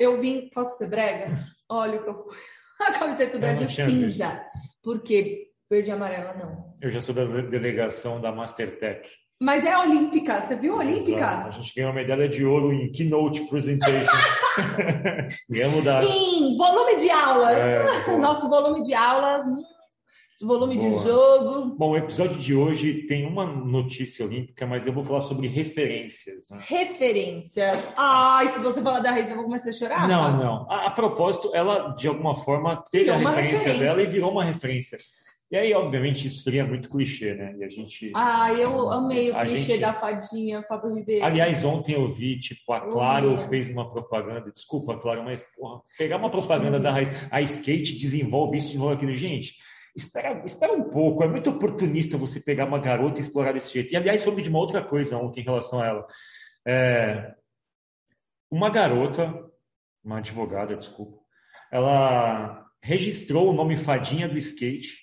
Eu vim. Posso ser brega? Olha o que eu. A camiseta do Brasil cinza. Porque verde e amarela não. Eu já sou da delegação da Mastertech. Mas é olímpica. Você viu Exato. olímpica? A gente ganhou uma medalha de ouro em Keynote Presentations. Ganhamos das. Sim, volume de aulas. É. Nosso volume de aulas. Volume Boa. de jogo. Bom, o episódio de hoje tem uma notícia olímpica, mas eu vou falar sobre referências. né? Referências. Ai, se você falar da Reis, eu vou começar a chorar. Não, tá? não. A, a propósito, ela de alguma forma teve Virou a referência, referência. dela e virou uma referência. E aí, obviamente, isso seria muito clichê, né? E a gente. Ai, eu amei o clichê gente- da fadinha, Fábio Ribeiro. Aliás, ontem eu vi, tipo, a Claro fez uma propaganda. Desculpa, Claro, mas porra, pegar uma propaganda da Raiz, a skate desenvolve isso, desenvolve aquilo. Gente, espera, espera um pouco. É muito oportunista você pegar uma garota e explorar desse jeito. E, aliás, soube de uma outra coisa ontem em relação a ela. É, uma garota, uma advogada, desculpa, ela registrou o nome Fadinha do skate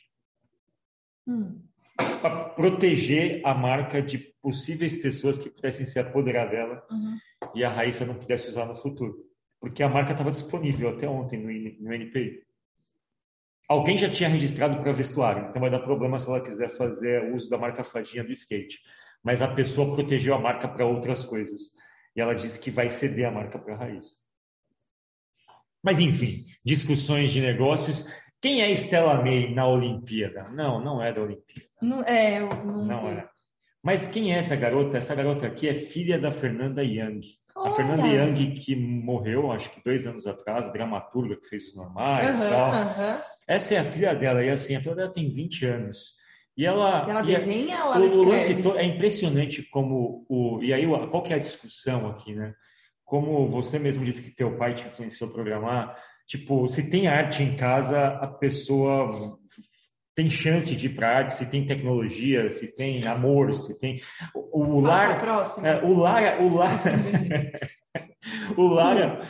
Hum. para proteger a marca de possíveis pessoas que pudessem se apoderar dela Uhum. e a Raíssa não pudesse usar no futuro. Porque a marca estava disponível até ontem no, no NPI. Alguém já tinha registrado para vestuário, então vai dar problema se ela quiser fazer uso da marca Fadinha do skate. Mas a pessoa protegeu a marca para outras coisas. E ela disse que vai ceder a marca para a Raíssa. Mas enfim, discussões de negócios. Quem é Stella May na Olimpíada? Não, não é da Olimpíada. Não, é, eu não, Não é. Mas quem é essa garota? Essa garota aqui é filha da Fernanda Young. A Olha. Fernanda Young que morreu, acho que dois anos atrás, dramaturga que fez os normais e Aham, tal. aham. Essa é a filha dela, e assim, a filha dela tem 20 anos. E ela. Ela e a- desenha ou ela o, lance escreve? é impressionante como o. E aí, qual que é a discussão aqui, né? Como você mesmo disse que teu pai te influenciou a programar, tipo, se tem arte em casa, a pessoa tem chance de ir para arte, se tem tecnologia, se tem amor, se tem. O, o lar. é, o lar. O lar. o lar.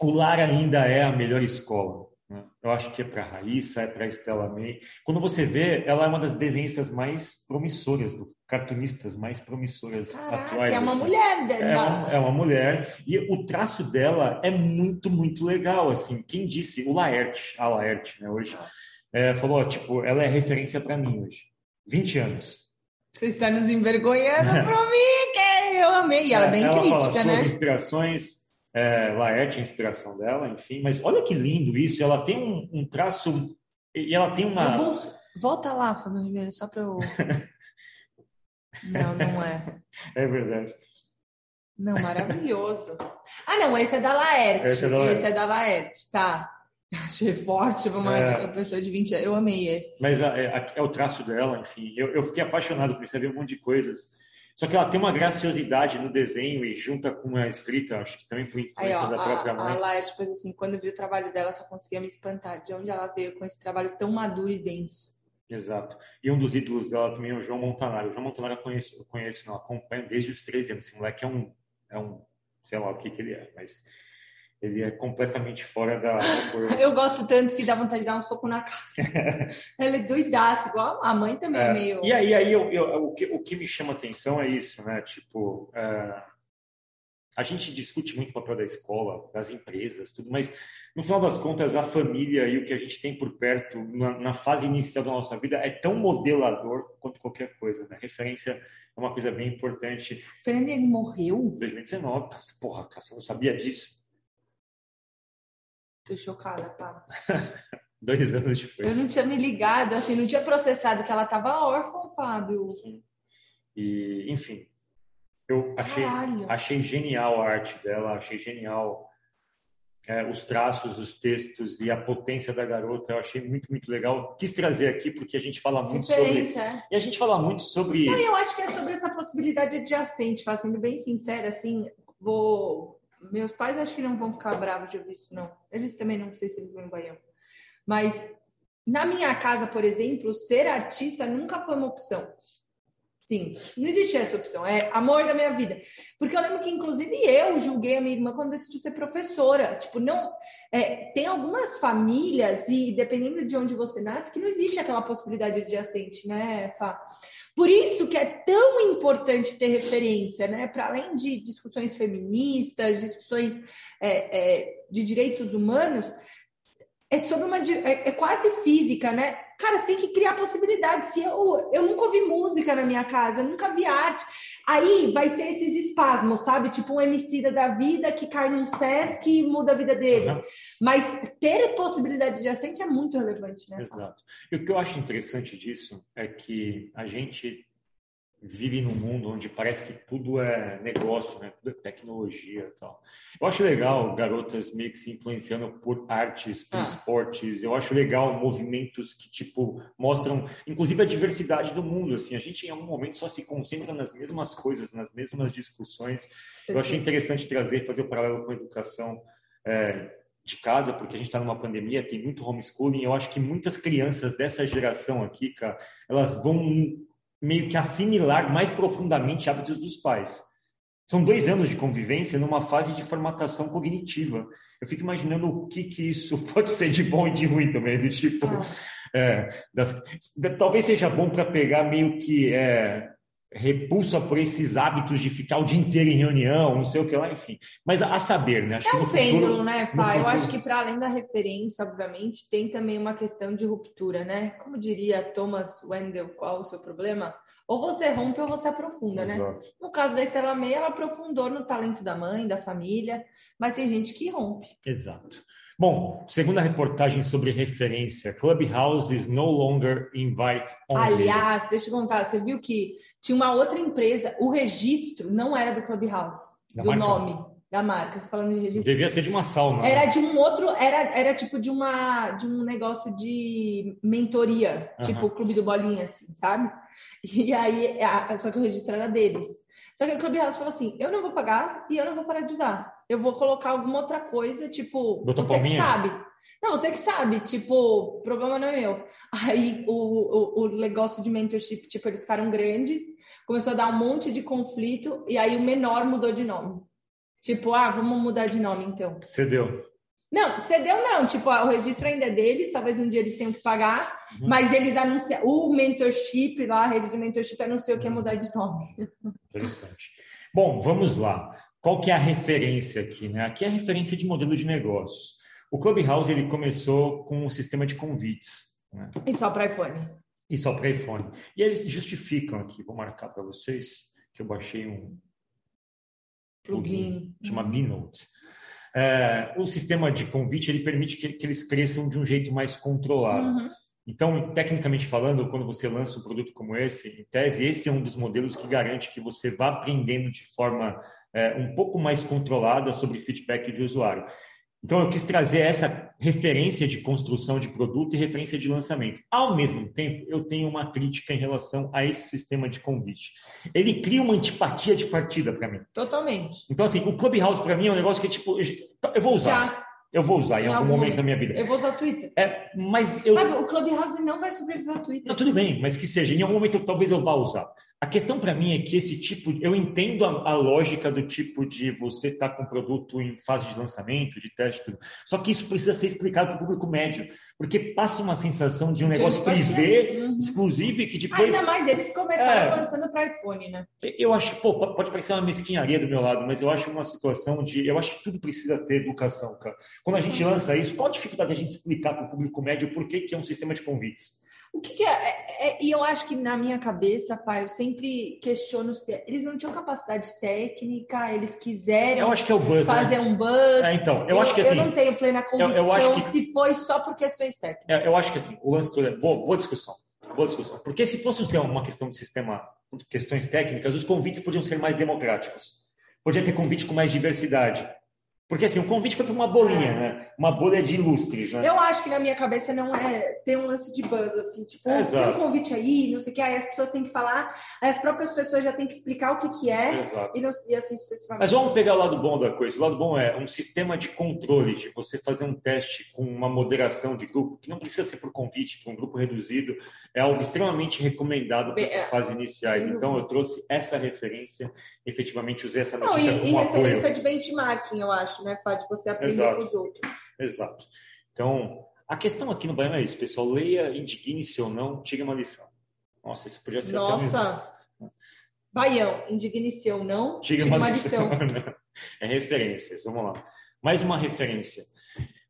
O lar ainda é a melhor escola. né? Eu acho que é para a Raíssa, é para a Stella May. Quando você vê, ela é uma das desenhistas mais promissoras, do- cartunistas mais promissoras Caraca, atuais. é uma assim. mulher. né? É uma, é uma mulher e o traço dela é muito, muito legal. Assim, quem disse, o Laerte, a Laerte, né, hoje, é, falou, tipo, ela é referência para mim hoje. 20 anos. Você está nos envergonhando pra mim, que eu amei. E ela é bem ela fala crítica, suas né? inspirações, é, Laerte é a inspiração dela, enfim. Mas olha que lindo isso. Ela tem um, um traço e ela tem uma. Vamos- Volta lá, Fábio Ribeiro, só pra eu. Não, não é. É verdade. Não, maravilhoso. Ah, não, esse é da Laerte. Esse é da Laerte. Esse é da Laerte, tá. Achei forte uma É. pessoa de 20 anos. Eu amei esse. Mas é, é o traço dela, enfim. Eu, eu fiquei apaixonado, a ver um monte de coisas. Só que ela tem uma graciosidade no desenho e junta com a escrita, acho que também por Aí, influência ó, da própria a, mãe. a Laerte fez assim, quando eu vi o trabalho dela, só conseguia me espantar de onde ela veio com esse trabalho tão maduro e denso. Exato. E um dos ídolos dela também é o João Montanaro. O João Montanaro eu conheço, eu conheço não, acompanho desde os 13 anos. Esse moleque é um, é um, sei lá o que que ele é, mas ele é completamente fora da. Eu gosto tanto que dá vontade de dar um soco na cara. Ela é doidaça, igual a mãe também é, É, meio. E aí, aí eu, eu- o, que, o que me chama atenção é isso, né? Tipo, é, a gente discute muito o papel da escola, das empresas, tudo, mas no final das contas, a família e o que a gente tem por perto na, na fase inicial da nossa vida é tão modelador quanto qualquer coisa, né? Referência é uma coisa bem importante. Fernanda, ele morreu? 2019, cara, porra, cara, você não sabia disso? Tô chocada, pá. Dois anos Eu depois. não tinha me ligado, assim, não tinha processado que ela tava órfã, Fábio. Sim. E, enfim, eu achei, Caralho. achei genial a arte dela, achei genial é, os traços, os textos e a potência da garota. Eu achei muito, muito legal. Quis trazer aqui porque a gente fala muito sobre. Referência, é. E a gente fala muito sobre. Não, eu acho que é sobre essa possibilidade adjacente, sendo bem sincera, assim, vou. Meus pais acho que não vão ficar bravos de ouvir isso, não. Eles também não sei se eles vão em Baião. Mas na minha casa, por exemplo, ser artista nunca foi uma opção. Sim, não existe essa opção. É amor da minha vida. Porque eu lembro que, inclusive, eu julguei a minha irmã quando decidiu ser professora. Tipo, não. É, tem algumas famílias, e dependendo de onde você nasce, que não existe aquela possibilidade adjacente, né, Fá? Por isso que é tão importante ter referência, né? Para além de discussões feministas, discussões é, é, de direitos humanos, é sobre uma. É, é, quase física, né? Cara, você tem que criar possibilidades. Se eu, eu nunca ouvi música na minha casa, eu nunca vi arte. Aí vai ser esses espasmos, sabe? Tipo um homicida da vida que cai num Sesc e muda a vida dele. Uhum. Mas ter possibilidade de assente é muito relevante, né? Exato. E o que eu acho interessante disso é que a gente vive num mundo onde parece que tudo é negócio, né? Tudo é tecnologia e tal. Eu acho legal garotas meio que se influenciando por artes, por ah. esportes. Eu acho legal movimentos que, tipo, mostram, inclusive, a diversidade do mundo, assim. A gente, em algum momento, só se concentra nas mesmas coisas, nas mesmas discussões. Eu achei interessante trazer, fazer o paralelo com a educação é, de casa, porque a gente está numa pandemia, tem muito homeschooling. Eu acho que muitas crianças dessa geração aqui, cara, elas vão meio que assimilar mais profundamente hábitos dos pais. São dois anos de convivência numa fase de formatação cognitiva. Eu fico imaginando o que, que isso pode ser de bom e de ruim também, do tipo, ah. é, das, talvez seja bom para pegar meio que é, repulsa por esses hábitos de ficar o dia inteiro em reunião, não sei o que lá, enfim. Mas a, saber, né? Acho é um pêndulo, né, Fá? Futuro... Eu acho que para além da referência, obviamente, tem também uma questão de ruptura, né? Como diria Thomas Wendell, qual o seu problema? Ou você rompe ou você aprofunda, né? Exato. né? No caso da Estela May, ela aprofundou no talento da mãe, da família, mas tem gente que rompe. Exato. Bom, segunda reportagem sobre referência, Clubhouses no longer invite only. Aliás, deixa eu contar, você viu que tinha uma outra empresa, o registro não era do Clubhouse, da do marca? nome da marca, você falando de registro. Devia ser de uma sauna. Né? Era de um outro, era, era tipo de uma de um negócio de mentoria, tipo o Clube do Bolinha, assim, sabe? E aí, só que o registro era deles. Só que o Clubhouse falou assim: eu não vou pagar e eu não vou parar de usar. Eu vou colocar alguma outra coisa, tipo, Botou você palminha? que sabe. Não, você que sabe, tipo, o problema não é meu. Aí o, o, o, negócio de mentorship, tipo, eles ficaram grandes, começou a dar um monte de conflito, e aí o menor mudou de nome. Tipo, ah, vamos mudar de nome então. Cedeu. Não, cedeu não. Tipo, o registro ainda é deles, talvez um dia eles tenham que pagar, uhum. mas eles anunciam. O mentorship lá, a rede de mentorship anunciou que ia mudar de nome. Interessante. Bom, vamos lá. Qual que é a referência aqui? Né? Aqui é a referência de modelo de negócios. O Clubhouse ele começou com um sistema de convites. Né? E só para iPhone. E só para iPhone. E eles justificam aqui, vou marcar para vocês, que eu baixei um plugin, chama uhum. Binote. É, o sistema de convite ele permite que, que, eles cresçam de um jeito mais controlado. Uhum. Então, tecnicamente falando, quando você lança um produto como esse, em tese, esse é um dos modelos que garante que você vá aprendendo de forma é, um pouco mais controlada sobre feedback de usuário. Então, eu quis trazer essa referência de construção de produto e referência de lançamento. Ao mesmo tempo, eu tenho uma crítica em relação a esse sistema de convite. Ele cria uma antipatia de partida para mim. Totalmente. Então, assim, o Clubhouse para mim é um negócio que, tipo, eu vou usar. Já. Eu vou usar em, em algum, algum momento da minha vida. Eu vou usar Twitter. É, mas eu... Sabe, o Clubhouse não vai sobreviver ao Twitter. Não, tudo bem, mas que seja. Em algum momento eu, talvez eu vá usar. A questão para mim é que esse tipo, eu entendo a, a lógica do tipo de você estar tá com o produto em fase de lançamento, de teste, tudo. Só que isso precisa ser explicado para o público médio, porque passa uma sensação de um negócio privê, uhum. exclusivo, e que depois. Ainda mais eles começaram é, lançando para iPhone, né? Eu acho que, pô, pode parecer uma mesquinharia do meu lado, mas eu acho uma situação de. Eu acho que tudo precisa ter educação, cara. Quando a gente uhum. lança isso, qual a dificuldade a gente explicar para o público médio por que, que é um sistema de convites? O que, que é, é, é, E eu acho que na minha cabeça, pai, eu sempre questiono se eles não tinham capacidade técnica, eles quiserem eu acho que é o buzz, né? fazer né? um buzz. É, então, eu, eu, acho que assim. Eu não tenho plena convicção eu, eu acho que, se foi só por questões técnicas. É, eu acho que assim, o lance todo é boa, boa discussão. Boa discussão. Porque se fosse uma questão de sistema, questões técnicas, os convites podiam ser mais democráticos. Podia ter convite com mais diversidade. Porque assim, o convite foi para uma bolinha, né? Uma bolha de ilustres, né? Eu acho que na minha cabeça não é ter um lance de buzz, assim, tipo, é, tem um convite aí, não sei o que, aí as pessoas têm que falar, aí as próprias pessoas já têm que explicar o que, que é, e, não, e, assim sucessivamente. Mas vamos pegar o lado bom da coisa. O lado bom é um sistema de controle, de você fazer um teste com uma moderação de grupo, que não precisa ser por convite, para um grupo reduzido, é algo extremamente recomendado para essas é, fases iniciais. Então, eu trouxe essa referência, efetivamente usei essa notícia não, e, como e apoio. referência de benchmarking, eu acho, né, Fábio? Você aprender Exato. com os outros. Exato. Então, a questão aqui no Baiano é isso, pessoal. Leia, indigne-se ou não, tire uma lição. Nossa, isso podia ser Nossa. até Baião, indigne-se ou não, tire uma, uma lição. lição. é referências, vamos lá. Mais uma referência.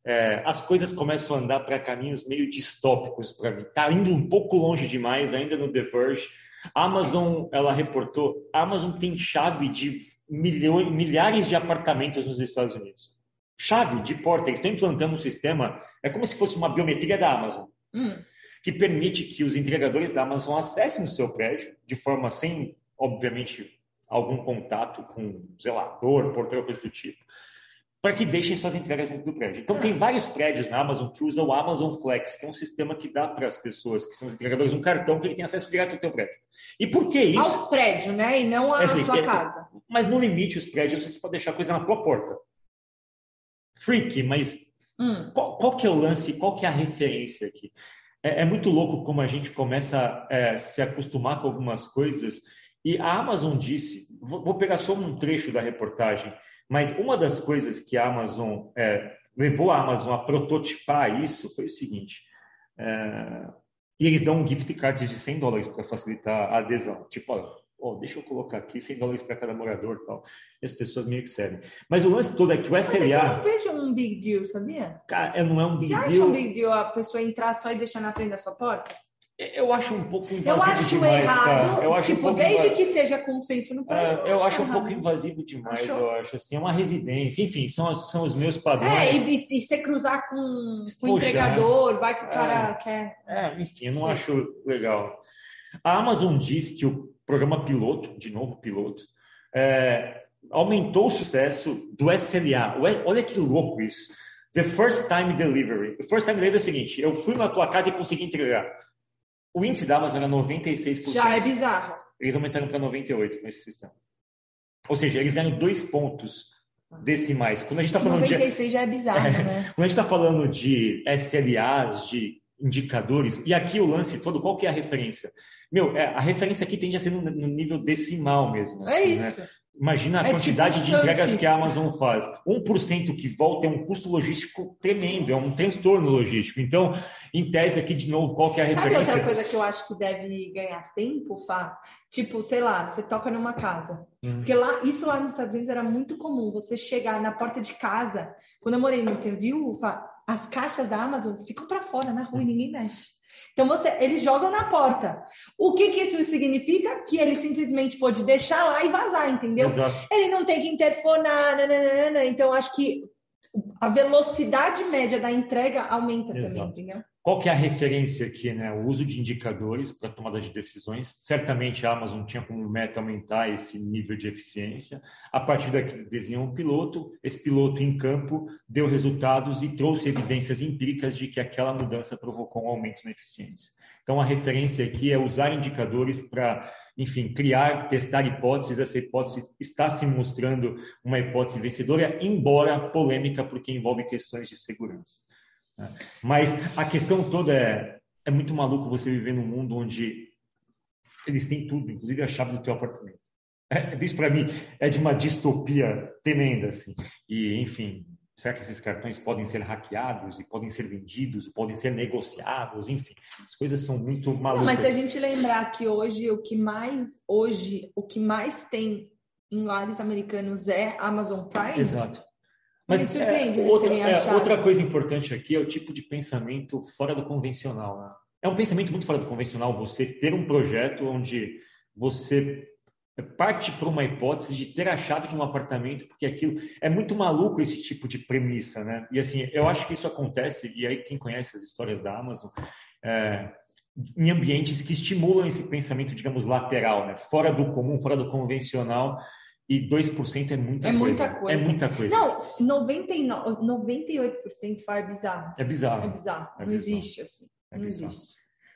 É, as coisas começam a andar para caminhos meio distópicos para mim. Está indo um pouco longe demais, ainda no The Verge. A Amazon, ela reportou, a Amazon tem chave de milhões, milhares de apartamentos nos Estados Unidos chave de porta. Eles estão implantando um sistema, é como se fosse uma biometria da Amazon, hum. que permite que os entregadores da Amazon acessem o seu prédio de forma sem, obviamente, algum contato com zelador, porteiro, coisa do tipo, para que deixem suas entregas dentro do prédio. Então, tem vários prédios na Amazon que usam o Amazon Flex, que é um sistema que dá para as pessoas que são os entregadores um cartão que ele tem acesso direto ao teu prédio. E por que isso? Ao prédio, né? E não à é assim, sua é, casa. Mas no limite, os prédios você pode deixar coisa na tua porta freak, mas hum. qual, qual, que é o lance, qual que é a referência aqui? É, é muito louco como a gente começa a é, se acostumar com algumas coisas. E a Amazon disse, vou, vou, pegar só um trecho da reportagem, mas uma das coisas que a Amazon é, levou a Amazon a prototipar isso foi o seguinte. É, e eles dão um gift card de 100 dólares para facilitar a adesão. Tipo, olha, oh, deixa eu colocar aqui 100 dólares para cada morador e tal. E as pessoas meio que servem. Mas o lance todo é que o SLA... Mas eu não vejo um big deal, sabia? Cara, não é um big Você deal. Você acha um big deal a pessoa entrar só e deixar na frente da sua porta? Eu acho um pouco invasivo eu acho demais, errado, cara. Eu acho tipo, um pouco desde que seja consenso no país. É, eu, acho, um pouco invasivo demais, Achou? eu acho assim, é uma residência, enfim, são, são os meus padrões. É, e, e você cruzar com, com o entregador, vai que o cara é, quer. É, enfim, eu não Sim. acho legal. A Amazon diz que o programa piloto, de novo piloto, é, aumentou o sucesso do SLA. Olha que louco isso. The First Time Delivery. The First Time Delivery é o seguinte: eu fui na tua casa e consegui entregar. O índice da Amazon era 96%. Já é bizarro. Eles aumentaram para 98% com esse sistema. Ou seja, eles ganham dois pontos decimais. Quando a gente está falando 96 de, já é bizarro, é, né? Quando a gente está falando de SLAs, de indicadores, e aqui o lance todo, qual que é a referência? Meu, é, a referência aqui tende a ser no, nível decimal mesmo. É assim, é isso. Né? Imagina a é tipo quantidade tipo de entregas que a Amazon faz. 1% que volta é um custo logístico tremendo, é um transtorno logístico. Então, em tese aqui, de novo, qual que é a referência? Sabe outra coisa que eu acho que deve ganhar tempo, Fá? Tipo, sei lá, você toca numa casa. Hum. Porque lá, isso lá nos Estados Unidos era muito comum. Você chegar na porta de casa. Quando eu morei no Interview, Fá, as caixas da Amazon ficam para fora na rua e ninguém mexe. Então você, eles jogam na porta. O que, que isso significa? Que ele simplesmente pode deixar lá e vazar, entendeu? Exato. Ele não tem que interfonar, nananana. então acho que a velocidade média da entrega aumenta Exato. também, entendeu? Qual que é a referência aqui, né? O uso de indicadores para tomada de decisões. Certamente a Amazon tinha como meta aumentar esse nível de eficiência. A partir daqui desenhou um piloto. Esse piloto em campo deu resultados e trouxe evidências empíricas de que aquela mudança provocou um aumento na eficiência. Então a referência aqui é usar indicadores para enfim, criar, testar hipóteses. Essa hipótese está se mostrando uma hipótese vencedora, embora polêmica, porque envolve questões de segurança. Mas a questão toda é, é muito maluco você viver num mundo onde eles têm tudo, inclusive a chave do teu apartamento. É, isso para mim é de uma distopia tremenda, assim. E, enfim, será que esses cartões podem ser hackeados e podem ser vendidos, podem ser negociados, enfim, as coisas são muito malucas. Não, mas se a gente lembrar que hoje o que mais hoje o que mais tem em lares americanos é Amazon Prime. Exato. Mas é, outra, é, outra coisa importante aqui é o tipo de pensamento fora do convencional. Né? É um pensamento muito fora do convencional você ter um projeto onde você parte para uma hipótese de ter a chave de um apartamento, porque aquilo é muito maluco esse tipo de premissa, né? E assim, eu acho que isso acontece, e aí quem conhece as histórias da Amazon, é, em ambientes que estimulam esse pensamento, digamos, lateral, né? Fora do comum, fora do convencional, e 2% é muita É coisa. muita coisa. É muita coisa. Não, 99, 98% faz é bizarro. É bizarro. É bizarro. É não bizarro. existe assim. É não bizarro. existe.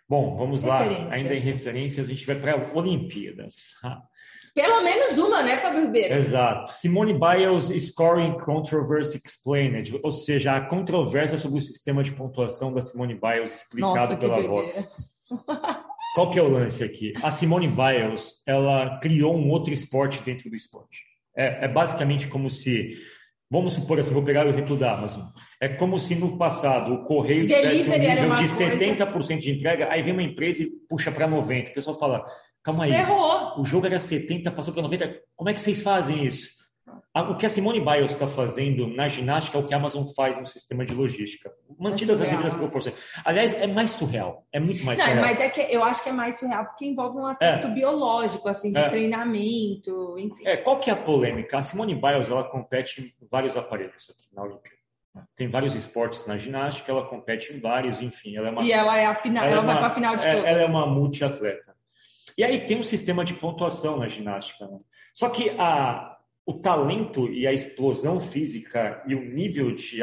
Bom, vamos lá. Ainda em referências, a gente vai para Olimpíadas. Pelo menos uma, né, Fábio Ribeiro? Exato. Simone Biles Scoring Controversy Explained, ou seja, a controvérsia sobre o sistema de pontuação da Simone Biles explicado Nossa, pela. Vox. Qual que é o lance aqui? A Simone Biles, ela criou um outro esporte dentro do esporte. É, é basicamente como se, vamos supor assim, vou pegar o exemplo da Amazon. É como se no passado o correio tivesse um nível de coisa. 70% de entrega, aí vem uma empresa e puxa para 90%. O pessoal fala, calma aí, Ferrou. o jogo era 70, passou para 90. Como é que vocês fazem isso? O que a Simone Biles está fazendo na ginástica é o que a Amazon faz no sistema de logística. Mantidas as surreal. devidas proporções. Aliás, é mais surreal. É muito mais Não, surreal. mas é que eu acho que é mais surreal porque envolve um aspecto biológico, assim, de É. treinamento, enfim. É, qual que é a polêmica? A Simone Biles, ela compete em vários aparelhos aqui na Olimpíada. Tem vários esportes na ginástica, ela compete em vários, enfim. Ela é uma E ela é a final, ela, é vai uma- para a final de é- todas. Ela é uma multiatleta. E aí tem um sistema de pontuação na ginástica. né? Só que a, o talento e a explosão física e o nível de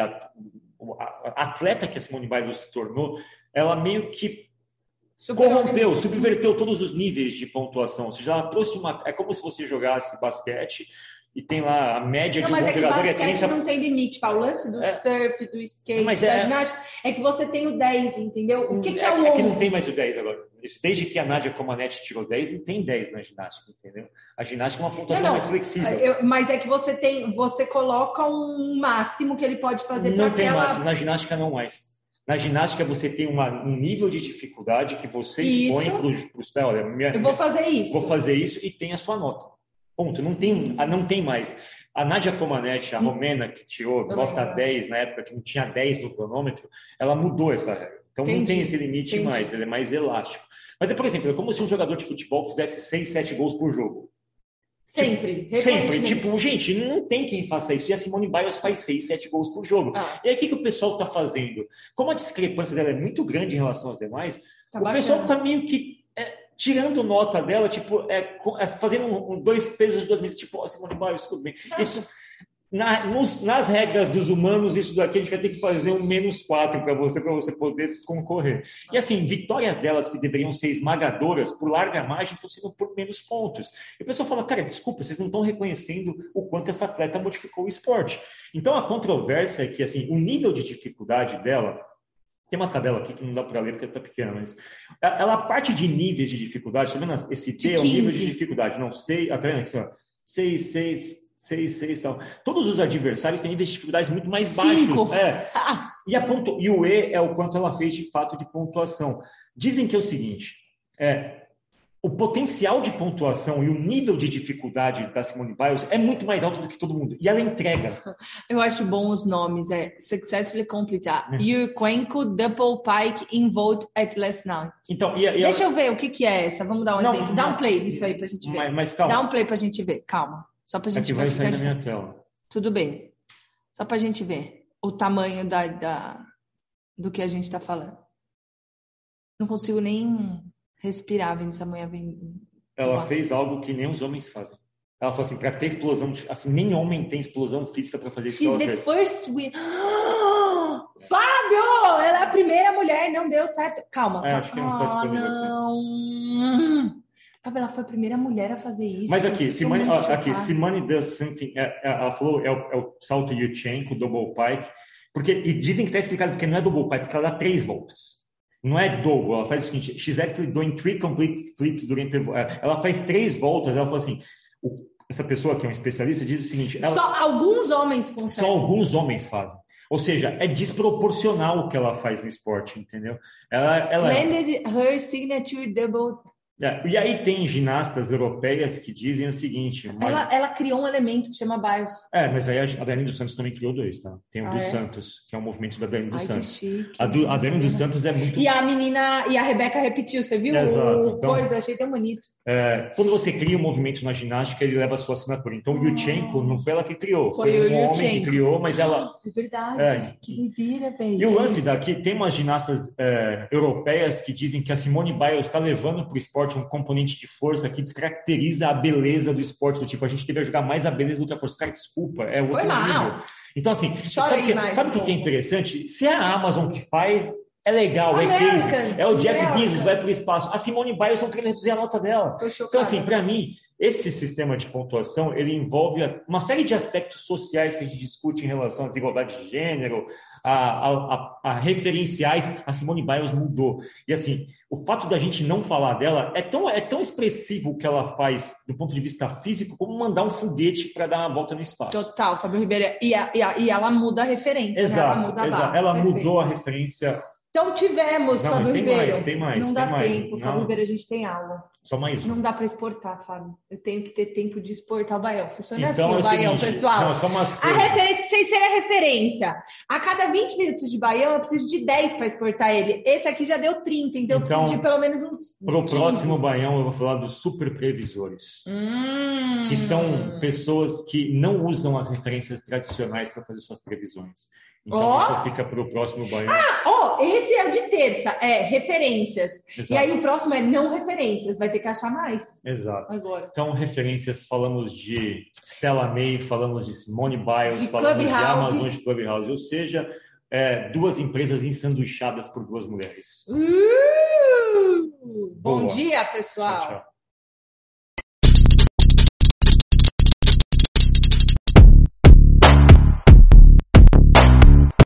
atleta que a Simone Biles se tornou, ela meio que corrompeu, subverteu todos os níveis de pontuação. Ou seja, ela trouxe uma. É como se você jogasse basquete e tem lá a média Não, de um bom é jogador é basquete 30. não tem limite, Paulo. O lance do É. surf, do skate, Mas da é- ginástica, é que você tem o 10, entendeu? O que, que é, o é que não 11? tem mais o 10 agora. Desde que a Nádia Comaneci tirou 10, não tem 10 na ginástica, entendeu? A ginástica é uma pontuação Não, não. mais flexível. Eu- mas é que você tem, você coloca um máximo que ele pode fazer não para tem aquela... máximo, na ginástica não mais. Na ginástica você tem uma- um nível de dificuldade que você expõe para os pés. Olha, minha- Eu vou fazer isso. vou fazer isso e tem a sua nota. Ponto. Não tem, ah, não tem mais. A Nádia Comaneci, a romena, que tirou nota lembro. 10 na época, que não tinha 10 no cronômetro, ela mudou essa regra. Então não Entendi. tem esse limite Entendi. mais, ele é mais elástico. Mas é, por exemplo, é como se um jogador de futebol fizesse 6, 7 gols por jogo. Sempre. Sempre. recorrentemente. Tipo, gente, não tem quem faça isso. E a Simone Biles faz 6, 7 gols por jogo. Ah, E aí, o que, que o pessoal está fazendo? Como a discrepância dela é muito grande em relação às demais, tá o baixando. pessoal está meio que é, tirando nota dela, tipo, é, é, fazendo um, um dois pesos, duas medidas, tipo, Simone Biles, tudo bem. Isso, na- nos- nas regras dos humanos, isso daqui a gente vai ter que fazer um menos quatro para você, para você poder concorrer. E assim, vitórias delas que deveriam ser esmagadoras por larga margem estão sendo por menos pontos. E o pessoal fala, cara, desculpa, vocês não estão reconhecendo o quanto essa atleta modificou o esporte. Então a controvérsia é que assim, o nível de dificuldade dela tem uma tabela aqui que não dá para ler porque está pequena, mas ela parte de níveis de dificuldade, tá vendo? Esse T é o nível 15. de dificuldade. Não, sei, ah, tá vendo aqui, ó, 6, 6, 6, 6 tal. Todos os adversários têm níveis de dificuldade muito mais Cinco. baixos. É. Ah, E, a pontu... e o E é o quanto ela fez de fato de pontuação. Dizem que é o seguinte: é, o potencial de pontuação e o nível de dificuldade da Simone Biles é muito mais alto do que todo mundo. E ela entrega. eu acho bom os nomes. É Successfully Complete. É. Yurkwenko Double Pike in Vote at Last Night. Então, e, e Deixa ela... eu ver o que que é essa. Vamos dar um Não, exemplo. Dá não. um play nisso aí pra gente ver. mas, mas calma, Dá um play pra gente ver. Calma. Só pra gente aqui ver. vai o que sair que na a minha gente- tela. Tudo bem. Só pra gente ver o tamanho da, da- do que a gente tá falando. Não consigo nem respirar vendo essa mulher vem. Ela fez algo que nem os homens fazem. Ela falou assim, para ter explosão, assim, nem homem tem explosão física para fazer isso She's the first win. Fábio! Ela é a primeira mulher, não deu certo. Calma. É, calma. acho que não tá disponível aqui. não. Fábio, ela foi a primeira mulher a fazer isso. Mas aqui, Simone, ó, aqui. Simone does something. é, é, ela falou é o, é o salto Yurchenko, double pike, porque e dizem que está explicado porque não é double pike, porque ela dá três voltas. Não é double, ela faz o seguinte: she's actually doing three complete flips durante. é, Ela faz três voltas. Ela falou assim: o- essa pessoa que é um especialista diz o seguinte: ela, Só alguns homens só conseguem. alguns homens fazem. Ou seja, é desproporcional o que ela faz no esporte, entendeu? Ela, ela, Landed her signature double. É, e aí tem ginastas europeias que dizem o seguinte: mas- Ela, ela criou um elemento que chama BIOS. É, mas aí a Dani dos Santos também criou dois, tá? Tem o Ah, dos é? Dani, que é o movimento da Dani dos Ai, Santos. chique. A, do, a Dani dos. Santos é muito. E a menina, e a Rebeca repetiu, você viu? Exato, então- coisa, achei tão bonito. É, quando você cria um movimento na ginástica, ele leva a sua assinatura. Então, o Yutchenko não foi ela que criou, Foi foi, o um homem que criou, mas ela. É verdade. É, que doideira, velho. E o lance daqui, tem umas ginastas é, europeias que dizem que a Simone Biles está levando para o esporte um componente de força que descaracteriza a beleza do esporte, do tipo, a gente deveria jogar mais a beleza do que a força. Cara, desculpa, é outro nível. Então, assim, Chora sabe aí que, mais sabe o um que, que é interessante? Se é a Amazon que faz, é legal, é case. É o Jeff Americans. Bezos, vai para o espaço. A Simone Biles estão querendo reduzir a nota dela. Então, assim, para mim, esse sistema de pontuação, ele envolve uma série de aspectos sociais que a gente discute em relação à desigualdade de gênero, a, a- a- a referenciais. A Simone Biles mudou. E, assim, o fato da gente não falar dela é tão, é tão expressivo o que ela faz do ponto de vista físico, como mandar um foguete para dar uma volta no espaço. Total, Fábio Ribeiro. E, a- e, e ela muda a referência. né? Ela Exato, muda exato. Ela Perfeito. mudou a referência. Então tivemos, Não, Fábio tem Ribeiro. mais, tem mais, Não tem dá mais. tempo, Fábio Não. Ribeiro, a gente tem aula. Só mais um. Não dá para exportar, Fábio. Eu tenho que ter tempo de exportar o Baião. Funciona Então assim, é o o Baião, seguinte, pessoal. não, só umas A referência, sem ser a referência. A cada 20 minutos de Baião, eu preciso de 10 para exportar ele. Esse aqui já deu 30, então, eu Então, preciso de pelo menos uns. Pro 15. próximo Baião, eu vou falar dos super previsores. Hum. que são pessoas que não usam as referências tradicionais para fazer suas previsões. Então, Ó. isso fica para o próximo Baião. Ah, ó, esse é o de terça, é referências. Exato. E aí o próximo é não referências, vai ter que achar mais Exato. agora. Então, referências, falamos de Stella May, falamos de Simone Biles, De falamos de Clubhouse. Amazon, de Clubhouse. Ou seja, é, duas empresas ensanduichadas por duas mulheres. Uh! Bom dia, pessoal. Tchau, tchau.